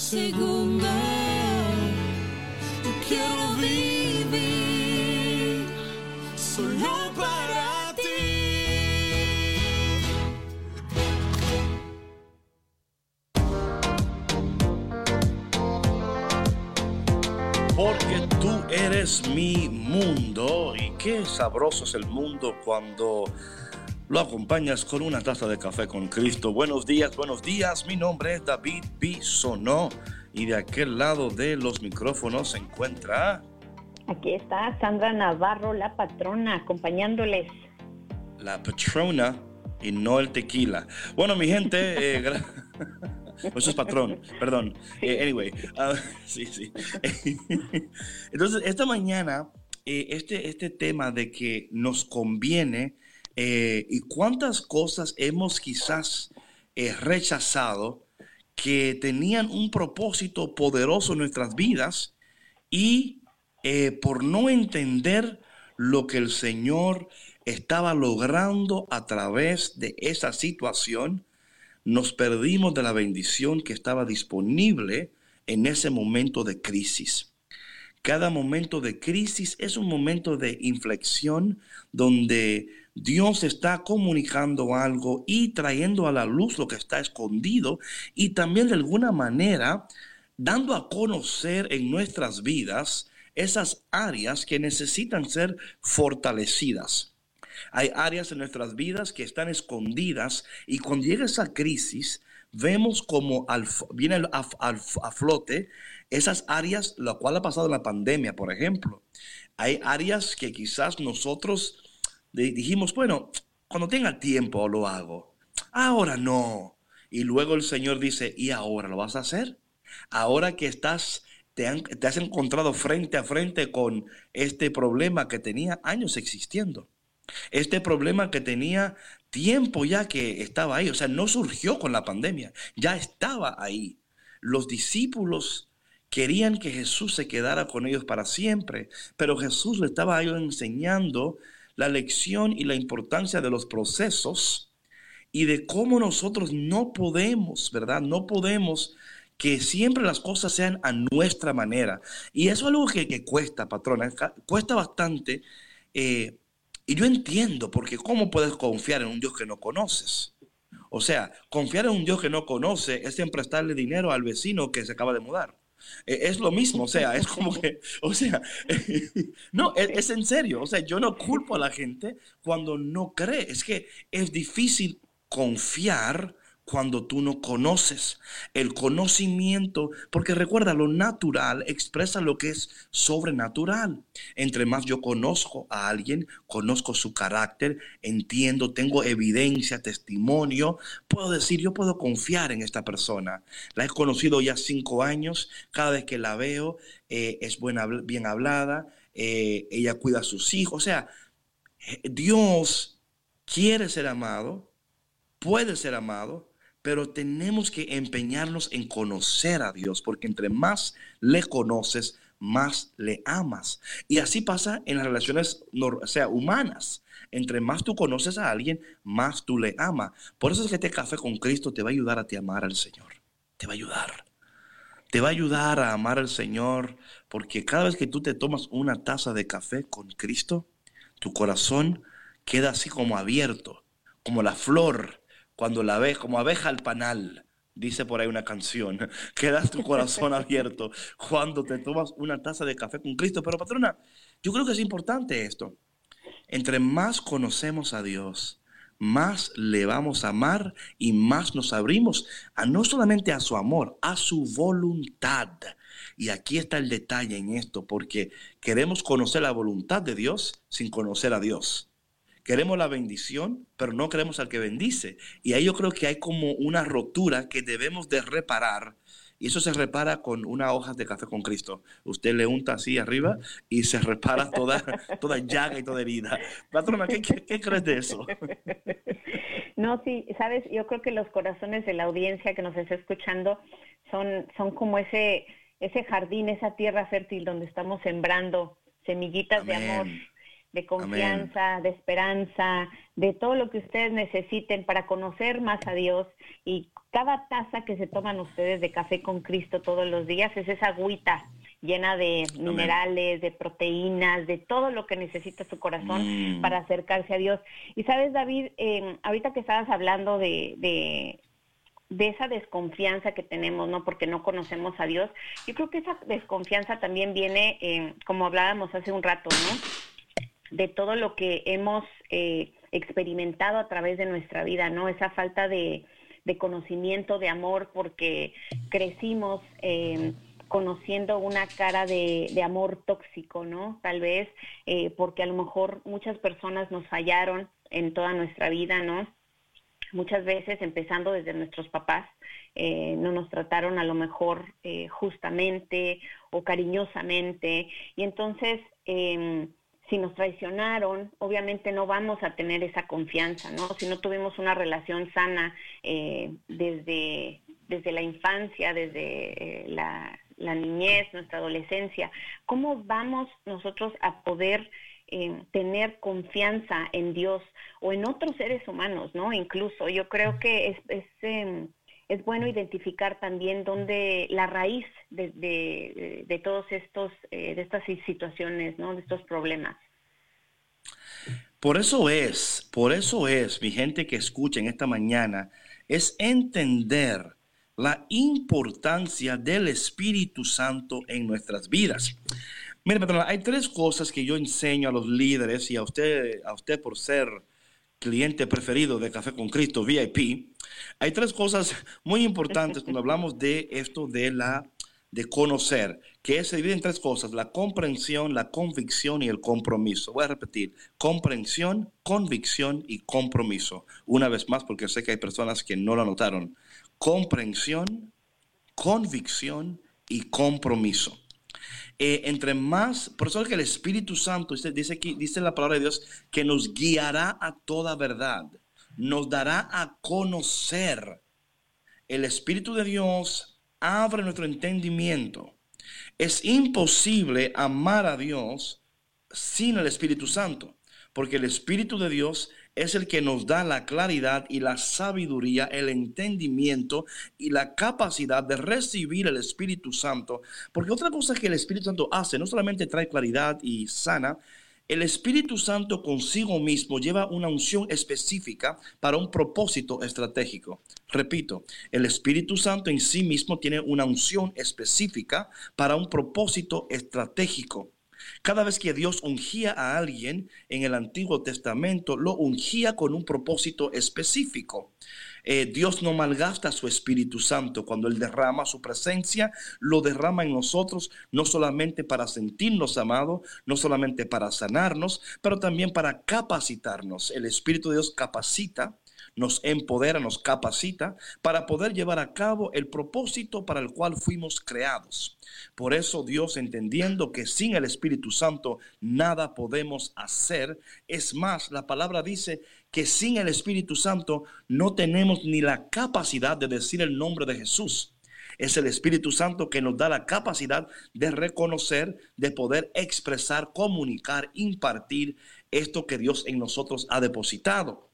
Cada segundo yo quiero vivir solo para ti. Porque tú eres mi mundo y qué sabroso es el mundo cuando lo acompañas con una taza de café con Cristo. Buenos días, buenos días. Mi nombre es David Bisonó y de aquel lado de los micrófonos se encuentra Aquí está Sandra Navarro, la patrona, acompañándoles. la patrona y no el tequila. Bueno, mi gente, eh, gra- eso es patrón, perdón. Eh, anyway, ah, sí, sí. Entonces, esta mañana, eh, este, este tema de que nos conviene eh, y cuántas cosas hemos quizás eh, rechazado que tenían un propósito poderoso en nuestras vidas y eh, por no entender lo que el Señor estaba logrando a través de esa situación, nos perdimos de la bendición que estaba disponible en ese momento de crisis. Cada momento de crisis es un momento de inflexión donde Dios está comunicando algo y trayendo a la luz lo que está escondido y también de alguna manera dando a conocer en nuestras vidas esas áreas que necesitan ser fortalecidas. Hay áreas en nuestras vidas que están escondidas y cuando llega esa crisis, vemos como viene a, a flote esas áreas, lo cual ha pasado en la pandemia, por ejemplo. Hay áreas que quizás nosotros dijimos, bueno, cuando tenga tiempo lo hago. Ahora no. Y luego el Señor dice, ¿y ahora lo vas a hacer? Ahora que estás te, has encontrado frente a frente con este problema que tenía años existiendo. Este problema que tenía tiempo ya que estaba ahí, o sea, no surgió con la pandemia, ya estaba ahí. Los discípulos querían que Jesús se quedara con ellos para siempre, pero Jesús le estaba ahí enseñando la lección y la importancia de los procesos y de cómo nosotros no podemos, ¿verdad? No podemos que siempre las cosas sean a nuestra manera. Y eso es algo que, cuesta, patrona, cuesta bastante. Eh, y yo entiendo, porque ¿cómo puedes confiar en un Dios que no conoces? O sea, confiar en un Dios que no conoce es en prestarle dinero al vecino que se acaba de mudar. E, es lo mismo, o sea, es como que, o sea, no, es, es, en serio, o sea, yo no culpo a la gente cuando no cree, es que es difícil confiar cuando tú no conoces. El conocimiento, porque recuerda, lo natural expresa lo que es sobrenatural. Entre más yo conozco a alguien, conozco su carácter, entiendo, tengo evidencia, testimonio, puedo decir, yo puedo confiar en esta persona. La he conocido ya cinco años, cada vez que la veo eh, es buena, bien hablada, eh, ella cuida a sus hijos, o sea, eh, Dios quiere ser amado, puede ser amado, pero tenemos que empeñarnos en conocer a Dios, porque entre más le conoces, más le amas. Y así pasa en las relaciones sea, humanas. Entre más tú conoces a alguien, más tú le amas. Por eso es que este café con Cristo te va a ayudar a amar al Señor. Te va a ayudar. Te va a ayudar a amar al Señor, porque cada vez que tú te tomas una taza de café con Cristo, tu corazón queda así como abierto, como la flor cuando la ves como abeja al panal, dice por ahí una canción, quedas tu corazón abierto cuando te tomas una taza de café con Cristo. Pero patrona, yo creo que es importante esto. Entre más conocemos a Dios, más le vamos a amar y más nos abrimos a no solamente a su amor, a su voluntad. Y aquí está el detalle en esto, porque queremos conocer la voluntad de Dios sin conocer a Dios. Queremos la bendición, pero no queremos al que bendice. Y ahí yo creo que hay como una rotura que debemos de reparar. Y eso se repara con una hoja de café con Cristo. Usted le unta así arriba y se repara toda, toda llaga y toda herida. Patrona, ¿qué, qué, crees de eso? No, sí, sabes, yo creo que los corazones de la audiencia que nos está escuchando son, son como ese, ese jardín, esa tierra fértil donde estamos sembrando semillitas de amor de confianza, de esperanza, de todo lo que ustedes necesiten para conocer más a Dios. Y cada taza que se toman ustedes de café con Cristo todos los días es esa agüita llena de minerales, de proteínas, de todo lo que necesita su corazón mm. para acercarse a Dios. Y sabes, David, eh, ahorita que estabas hablando de, de, esa desconfianza que tenemos, ¿no? Porque no conocemos a Dios. Yo creo que esa desconfianza también viene, eh, como hablábamos hace un rato, ¿no? De todo lo que hemos eh, experimentado a través de nuestra vida, ¿no? Esa falta de, conocimiento, de amor, porque crecimos eh, conociendo una cara de, amor tóxico, ¿no? Tal vez eh, porque a lo mejor muchas personas nos fallaron en toda nuestra vida, ¿no? Muchas veces, empezando desde nuestros papás, no nos trataron a lo mejor justamente o cariñosamente. Y entonces, em, si nos traicionaron, obviamente no vamos a tener esa confianza, ¿no? Si no tuvimos una relación sana eh, desde, desde la infancia, desde eh, la, niñez, nuestra adolescencia, ¿cómo vamos nosotros a poder eh, tener confianza en Dios o en otros seres humanos, ¿no? Incluso yo creo que es, es em, es bueno identificar también dónde la raíz de, de, de todos estos, eh, de estas situaciones, ¿no? De estos problemas. Por eso es, por eso es, mi gente que escucha en esta mañana, es entender la importancia del Espíritu Santo en nuestras vidas. Mire, hay tres cosas que yo enseño a los líderes y a usted, a usted por ser cliente preferido de Café con Cristo VIP, hay tres cosas muy importantes cuando hablamos de esto de la de conocer, que se divide en tres cosas, la comprensión, la convicción y el compromiso. Voy a repetir, comprensión, convicción y compromiso. Una vez más, porque sé que hay personas que no lo anotaron. Comprensión, convicción y compromiso. Eh, entre más, por eso es que el Espíritu Santo, dice, aquí, dice la palabra de Dios, que nos guiará a toda verdad, nos dará a conocer. El Espíritu de Dios abre nuestro entendimiento. Es imposible amar a Dios sin el Espíritu Santo, porque el Espíritu de Dios es el que nos da la claridad y la sabiduría, el entendimiento y la capacidad de recibir el Espíritu Santo. Porque otra cosa que el Espíritu Santo hace, no solamente trae claridad y sana, el Espíritu Santo consigo mismo lleva una unción específica para un propósito estratégico. Repito, el Espíritu Santo en sí mismo tiene una unción específica para un propósito estratégico. Cada vez que Dios ungía a alguien en el Antiguo Testamento, lo ungía con un propósito específico. Eh, Dios no malgasta su Espíritu Santo. Cuando Él derrama su presencia, lo derrama en nosotros, no solamente para sentirnos amados, no solamente para sanarnos, pero también para capacitarnos. El Espíritu de Dios capacita nos empodera, nos capacita para poder llevar a cabo el propósito para el cual fuimos creados. Por eso Dios, entendiendo que sin el Espíritu Santo nada podemos hacer, es más, la palabra dice que sin el Espíritu Santo no tenemos ni la capacidad de decir el nombre de Jesús. Es el Espíritu Santo que nos da la capacidad de reconocer, de poder expresar, comunicar, impartir esto que Dios en nosotros ha depositado.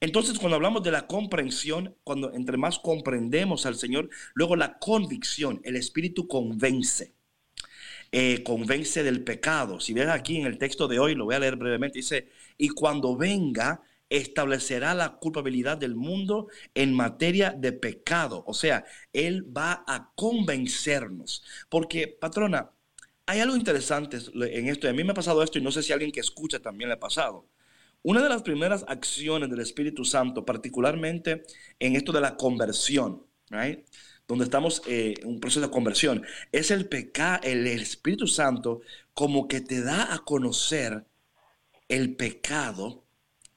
Entonces, cuando hablamos de la comprensión, cuando entre más comprendemos al Señor, luego la convicción, el Espíritu convence. Eh, convence del pecado. Si ven aquí en el texto de hoy, lo voy a leer brevemente, dice, y cuando venga, establecerá la culpabilidad del mundo en materia de pecado. O sea, Él va a convencernos. Porque, patrona, hay algo interesante en esto. A mí me ha pasado esto y no sé si alguien que escucha también le ha pasado. Una de las primeras acciones del Espíritu Santo, particularmente en esto de la conversión, donde estamos eh, en un proceso de conversión, es el pecado, el Espíritu Santo como que te da a conocer el pecado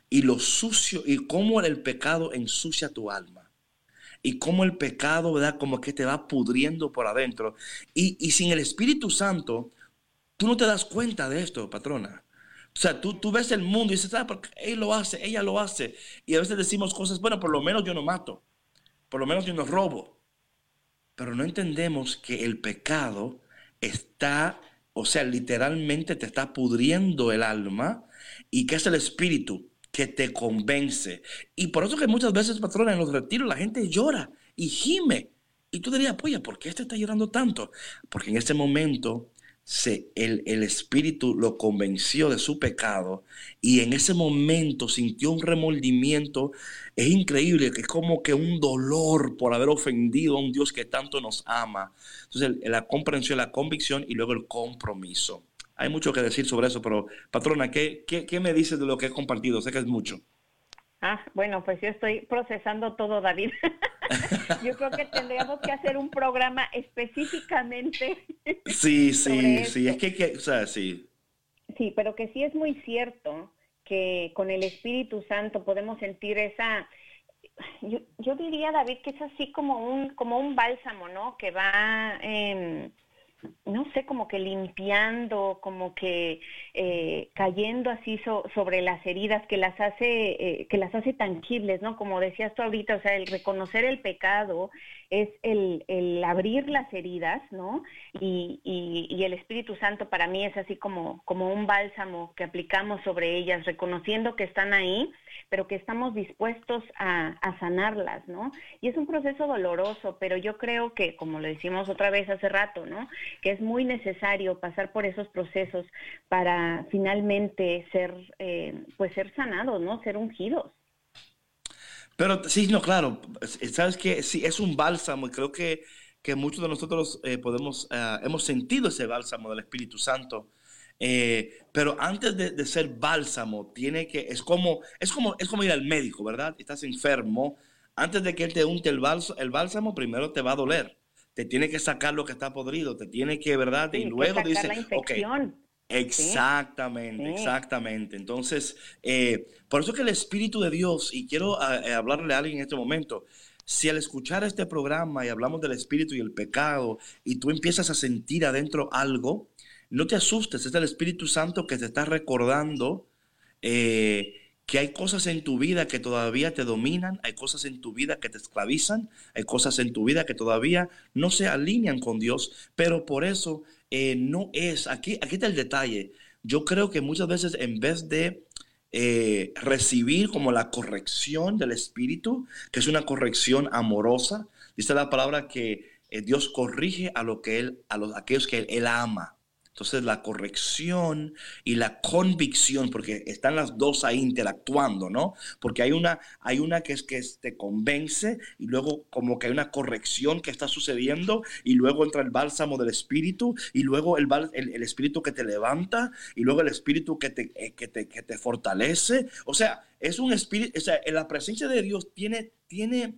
y lo sucio y cómo el pecado ensucia tu alma. Y cómo el pecado, ¿verdad? Como que te va pudriendo por adentro. Y, y sin el Espíritu Santo, tú no te das cuenta de esto, patrona. O sea, tú, tú ves el mundo y dices, ah, porque él lo hace, ella lo hace. Y a veces decimos cosas, bueno, por lo menos yo no mato, por lo menos yo no robo. Pero no entendemos que el pecado está, o sea, literalmente te está pudriendo el alma y que es el espíritu que te convence. Y por eso que muchas veces, patrona, en los retiros la gente llora y gime. Y tú dirías, pues, ¿por qué este está llorando tanto? Porque en ese momento se, el, el, Espíritu lo convenció de su pecado y en ese momento sintió un remordimiento. Es increíble, que es como que un dolor por haber ofendido a un Dios que tanto nos ama. Entonces, la comprensión, la convicción y luego el compromiso. Hay mucho que decir sobre eso, pero patrona, ¿qué, qué, qué me dices de lo que he compartido? Sé que es mucho. Ah, bueno, pues yo estoy procesando todo, David. yo creo que tendríamos que hacer un programa específicamente. sí, sí, sí, es que, que, o sea, sí. Sí, pero que sí es muy cierto que con el Espíritu Santo podemos sentir esa, yo, yo diría, David, que es así como un, como un bálsamo, ¿no? Que va... Eh, no sé, como que limpiando, como que eh, cayendo así sobre las heridas que las hace, eh, que las hace tangibles, ¿no? Como decías tú ahorita, o sea, el reconocer el pecado es el, abrir las heridas, ¿no? Y, y, y, el Espíritu Santo para mí es así como, como un bálsamo que aplicamos sobre ellas, reconociendo que están ahí pero que estamos dispuestos a, sanarlas, ¿no? Y es un proceso doloroso, pero yo creo que, como lo decimos otra vez hace rato, ¿no? Que es muy necesario pasar por esos procesos para finalmente ser, eh, pues ser sanados, ¿no? Ser ungidos. Pero sí, no, claro, sabes que sí, es un bálsamo y creo que, que muchos de nosotros eh, podemos, eh, hemos sentido ese bálsamo del Espíritu Santo eh, pero antes de, ser bálsamo, tiene que, es como, es, como, es como ir al médico, ¿verdad? Estás enfermo. Antes de que él te unte el, bálsamo, el bálsamo, primero te va a doler. Te tiene que sacar lo que está podrido, te tiene que, ¿verdad? y luego dice, ok. Exactamente, exactamente. Entonces, eh, por eso que el Espíritu de Dios, y quiero eh, hablarle a alguien en este momento, si al escuchar este programa y hablamos del espíritu y el pecado y tú empiezas a sentir adentro algo, no te asustes, es el Espíritu Santo que te está recordando eh, que hay cosas en tu vida que todavía te dominan, hay cosas en tu vida que te esclavizan, hay cosas en tu vida que todavía no se alinean con Dios, pero por eso eh, no es, aquí, aquí está el detalle, yo creo que muchas veces en vez de eh, recibir como la corrección del Espíritu, que es una corrección amorosa, dice la palabra que eh, Dios corrige a, lo que él, a, los, aquellos que él ama. Entonces la corrección y la convicción, porque están las dos ahí interactuando, ¿no? Porque hay una, hay una que es que te convence y luego como que hay una corrección que está sucediendo y luego entra el bálsamo del espíritu y luego el, el, espíritu que te levanta y luego el espíritu que te, eh, que te, que te fortalece. O sea, es un espíritu, o sea, la presencia de Dios tiene, tiene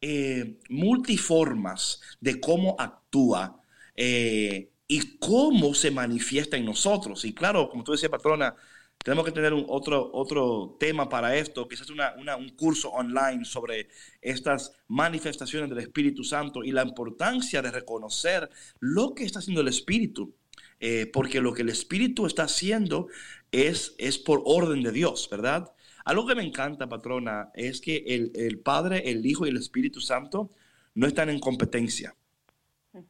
eh, multiformas de cómo actúa. Eh, y cómo se manifiesta en nosotros. Y claro, como tú decías, patrona, tenemos que tener un otro, otro tema para esto, quizás una, un curso online sobre estas manifestaciones del Espíritu Santo y la importancia de reconocer lo que está haciendo el Espíritu. Eh, porque lo que el Espíritu está haciendo es, es por orden de Dios, ¿verdad? Algo que me encanta, patrona, es que el, el Padre, el Hijo y el Espíritu Santo no están en competencia. O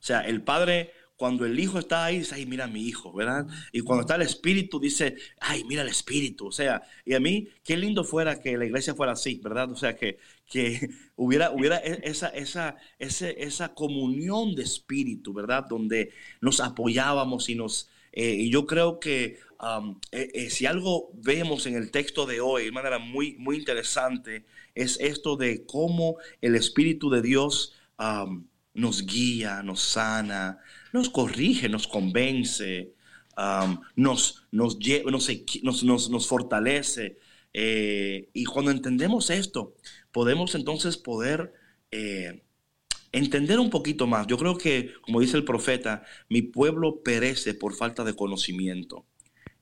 sea, el Padre cuando el hijo está ahí, dice, ay, mira mi hijo, ¿verdad? Y cuando está el espíritu, dice, ay, mira el espíritu. O sea, y a mí, qué lindo fuera que la iglesia fuera así, ¿verdad? O sea, que, que hubiera, hubiera e, esa, esa, esa comunión de espíritu, ¿verdad? Donde nos apoyábamos y nos... Eh, y yo creo que eh, eh, si algo vemos en el texto de hoy de manera muy, muy interesante, es esto de cómo el Espíritu de Dios nos guía, nos sana, nos corrige, nos convence, nos, nos, nos, nos, fortalece. Eh, y cuando entendemos esto, podemos entonces poder eh, entender un poquito más. Yo creo que, como dice el profeta, mi pueblo perece por falta de conocimiento.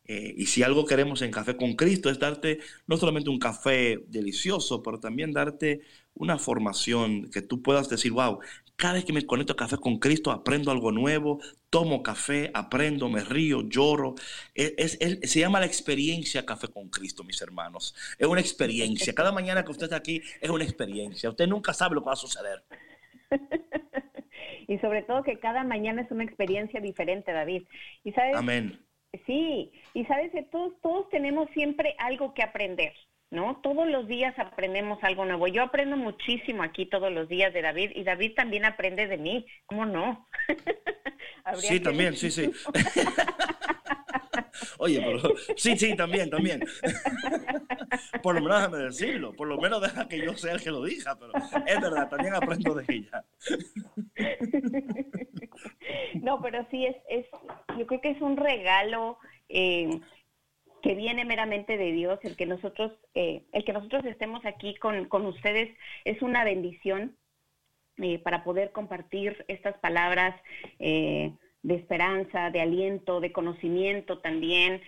Eh, y si algo queremos en Café con Cristo es darte no solamente un café delicioso, pero también darte una formación que tú puedas decir, wow, cada vez que me conecto a Café con Cristo aprendo algo nuevo, tomo café, aprendo, me río, lloro. Es, se llama la experiencia Café con Cristo, mis hermanos. Es una experiencia. Cada mañana que usted está aquí es una experiencia. Usted nunca sabe lo que va a suceder. y sobre todo que cada mañana es una experiencia diferente, David. Y sabes, Amén. Sí, y sabes que todos, todos tenemos siempre algo que aprender. ¿No? Todos los días aprendemos algo nuevo. Yo aprendo muchísimo aquí todos los días de David y David también aprende de mí. ¿Cómo no? sí, también, sí, sí. Oye, pero, sí, sí, también, también. por lo menos déjame decirlo, por lo menos deja que yo sea el que lo diga, pero es verdad, también aprendo de ella. no, pero sí es, es, yo creo que es un regalo eh, que viene meramente de Dios, el que nosotros, eh, el que nosotros estemos aquí con, con ustedes es una bendición eh, para poder compartir estas palabras eh, de esperanza, de aliento, de conocimiento también,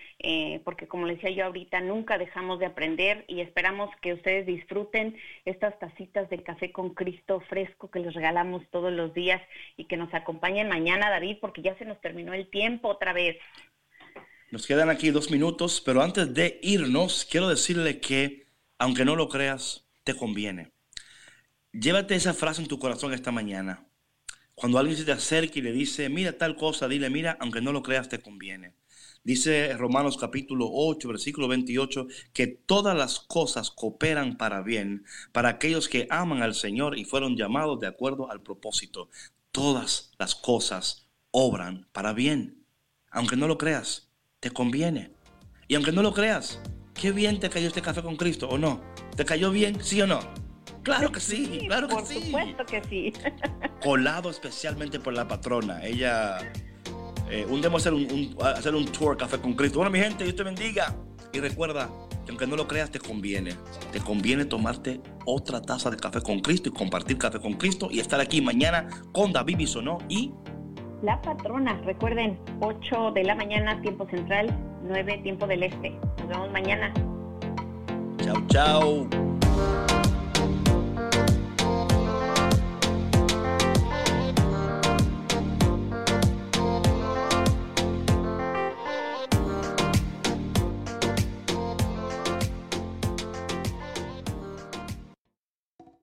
porque como les decía yo ahorita, nunca dejamos de aprender y esperamos que ustedes disfruten estas tacitas de café con Cristo fresco que les regalamos todos los días y que nos acompañen mañana, David, porque ya se nos terminó el tiempo otra vez. Nos quedan aquí dos minutos, pero antes de irnos, quiero decirle que, aunque no lo creas, te conviene. Llévate esa frase en tu corazón esta mañana. Cuando alguien se te acerque y le dice, mira tal cosa, dile, mira, aunque no lo creas, te conviene. Dice Romanos capítulo 8, versículo 28, que todas las cosas cooperan para bien para aquellos que aman al Señor y fueron llamados de acuerdo al propósito. Todas las cosas obran para bien, aunque no lo creas te conviene. Y aunque no lo creas, qué bien te cayó este café con Cristo, ¿o no? ¿Te cayó bien, sí o no? Claro que sí, claro que sí. Por supuesto que sí. Colado especialmente por la patrona. Ella, eh, un a hacer un, hacer un tour café con Cristo. Bueno, mi gente, Dios te bendiga. Y recuerda que aunque no lo creas, te conviene. Te conviene tomarte otra taza de café con Cristo y compartir café con Cristo y estar aquí mañana con David Bisonó y la Patrona. Recuerden, 8 de la mañana, tiempo central, 9 tiempo del este. Nos vemos mañana. Chao, chao.